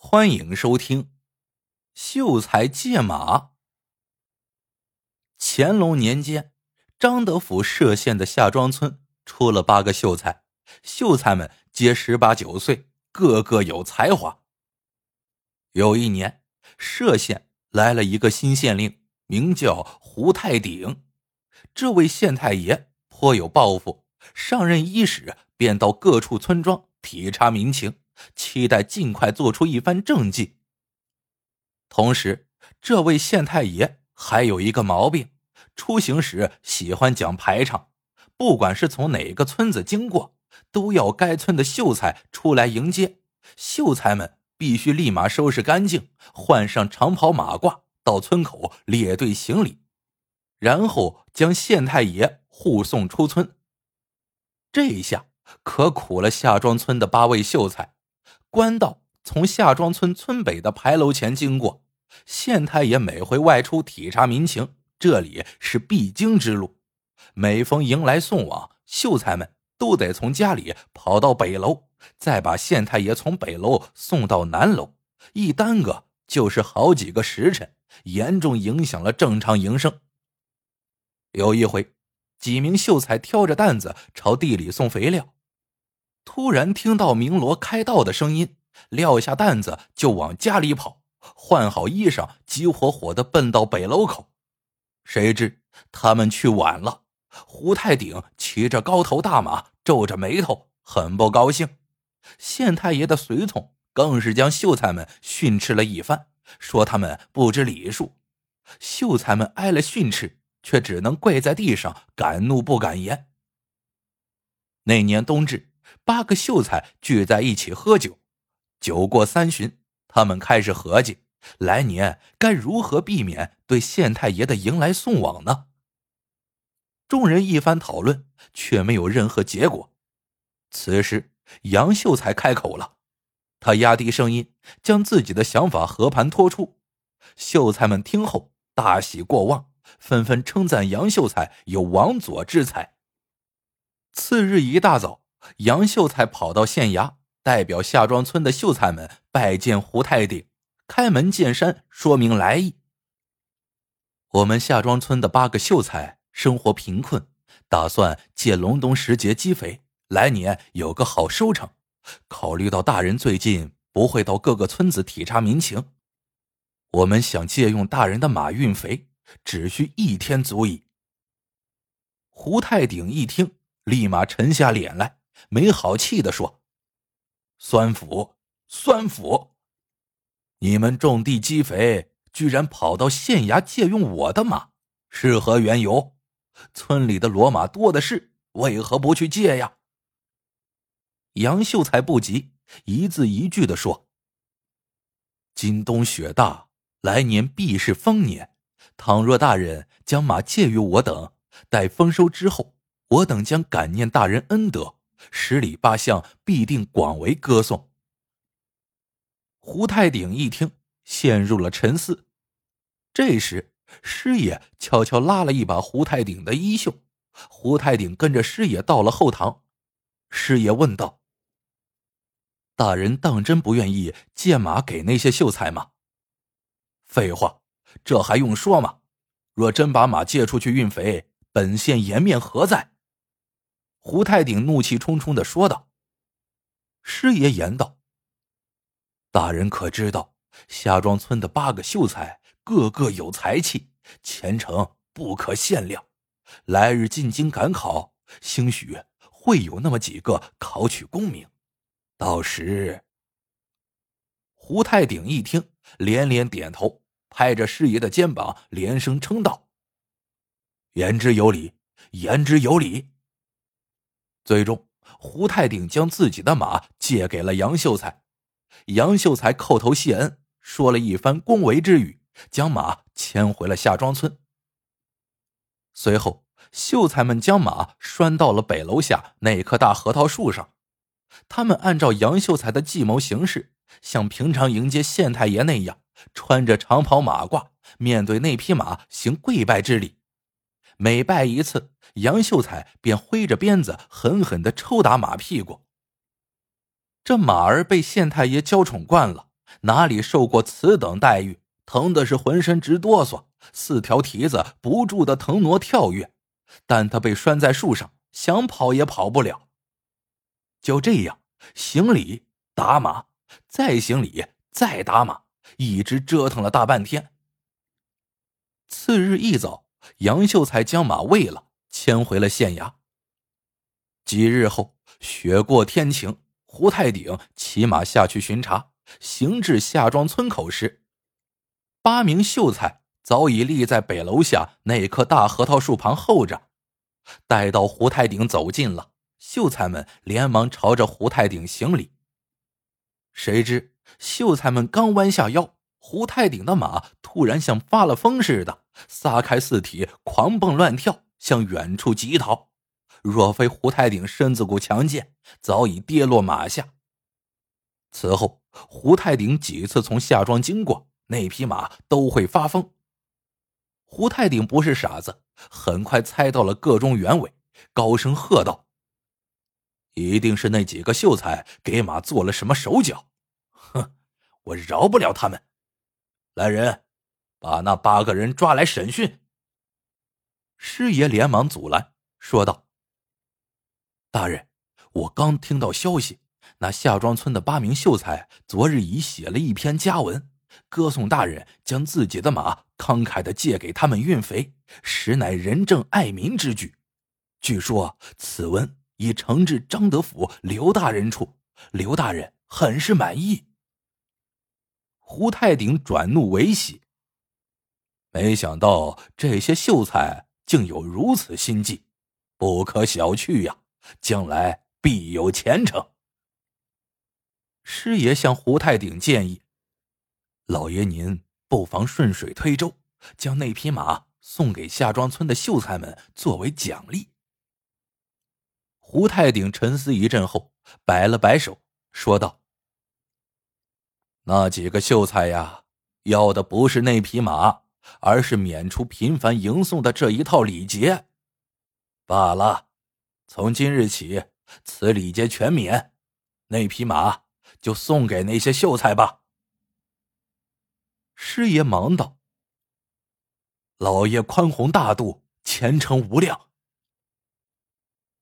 欢迎收听秀才借马。乾隆年间，张德府歙县的夏庄村出了八个秀才，秀才们皆十八九岁，个个有才华。有一年，歙县来了一个新县令，名叫胡太鼎。这位县太爷颇有抱负，上任伊始便到各处村庄体察民情。期待尽快做出一番政绩。同时，这位县太爷还有一个毛病，出行时喜欢讲排场，不管是从哪个村子经过，都要该村的秀才出来迎接。秀才们必须立马收拾干净，换上长袍马褂，到村口列队行礼，然后将县太爷护送出村。这一下可苦了夏庄村的八位秀才。官道从夏庄村村北的牌楼前经过，县太爷每回外出体察民情，这里是必经之路。每逢迎来送往，秀才们都得从家里跑到北楼，再把县太爷从北楼送到南楼，一耽搁就是好几个时辰，严重影响了正常营生。有一回，几名秀才挑着担子朝地里送肥料。突然听到鸣锣开道的声音，撂下担子就往家里跑，换好衣裳，急火火的奔到北楼口。谁知他们去晚了。胡太鼎骑着高头大马，皱着眉头，很不高兴。县太爷的随从更是将秀才们训斥了一番，说他们不知礼数。秀才们挨了训斥，却只能跪在地上，敢怒不敢言。那年冬至。八个秀才聚在一起喝酒，酒过三巡，他们开始合计来年该如何避免对县太爷的迎来送往呢？众人一番讨论，却没有任何结果。此时，杨秀才开口了，他压低声音，将自己的想法和盘托出。秀才们听后大喜过望，纷纷称赞杨秀才有王佐之才。次日一大早。杨秀才跑到县衙，代表夏庄村的秀才们拜见胡太鼎，开门见山说明来意。我们夏庄村的八个秀才生活贫困，打算借隆冬时节积肥，来年有个好收成。考虑到大人最近不会到各个村子体察民情，我们想借用大人的马运肥，只需一天足矣。胡太鼎一听，立马沉下脸来。没好气的说：“酸府，酸府，你们种地积肥，居然跑到县衙借用我的马，是何缘由？村里的骡马多的是，为何不去借呀？”杨秀才不急，一字一句的说：“今冬雪大，来年必是丰年。倘若大人将马借于我等，待丰收之后，我等将感念大人恩德。”十里八乡必定广为歌颂。胡太鼎一听，陷入了沉思。这时，师爷悄悄拉了一把胡太鼎的衣袖，胡太鼎跟着师爷到了后堂。师爷问道：“大人当真不愿意借马给那些秀才吗？”“废话，这还用说吗？若真把马借出去运肥，本县颜面何在？”胡太鼎怒气冲冲的说道：“师爷言道，大人可知道，夏庄村的八个秀才个个有才气，前程不可限量。来日进京赶考，兴许会有那么几个考取功名。到时……”胡太鼎一听，连连点头，拍着师爷的肩膀，连声称道：“言之有理，言之有理。”最终，胡太鼎将自己的马借给了杨秀才，杨秀才叩头谢恩，说了一番恭维之语，将马牵回了夏庄村。随后，秀才们将马拴到了北楼下那棵大核桃树上，他们按照杨秀才的计谋行事，像平常迎接县太爷那样，穿着长袍马褂，面对那匹马行跪拜之礼。每拜一次，杨秀才便挥着鞭子狠狠的抽打马屁股。这马儿被县太爷娇宠惯了，哪里受过此等待遇，疼的是浑身直哆嗦，四条蹄子不住的腾挪跳跃，但他被拴在树上，想跑也跑不了。就这样，行礼打马，再行礼再打马，一直折腾了大半天。次日一早，杨秀才将马喂了，牵回了县衙。几日后，雪过天晴，胡太鼎骑马下去巡查，行至夏庄村口时，八名秀才早已立在北楼下那棵大核桃树旁候着。待到胡太鼎走近了，秀才们连忙朝着胡太鼎行礼。谁知秀才们刚弯下腰。胡太鼎的马突然像发了疯似的，撒开四蹄，狂蹦乱跳，向远处疾逃。若非胡太鼎身子骨强健，早已跌落马下。此后，胡太鼎几次从下庄经过，那匹马都会发疯。胡太鼎不是傻子，很快猜到了个中原委，高声喝道：“一定是那几个秀才给马做了什么手脚！哼，我饶不了他们！”来人，把那八个人抓来审讯。师爷连忙阻拦，说道：“大人，我刚听到消息，那夏庄村的八名秀才昨日已写了一篇家文，歌颂大人将自己的马慷慨的借给他们运肥，实乃仁政爱民之举。据说此文已呈至张德府刘大人处，刘大人很是满意。”胡太顶转怒为喜，没想到这些秀才竟有如此心计，不可小觑呀！将来必有前程。师爷向胡太顶建议：“老爷您不妨顺水推舟，将那匹马送给夏庄村的秀才们作为奖励。”胡太顶沉思一阵后，摆了摆手，说道。那几个秀才呀，要的不是那匹马，而是免除频繁迎送的这一套礼节。罢了，从今日起，此礼节全免，那匹马就送给那些秀才吧。师爷忙道：“老爷宽宏大度，前程无量。”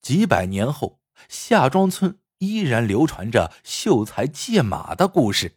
几百年后，夏庄村依然流传着秀才借马的故事。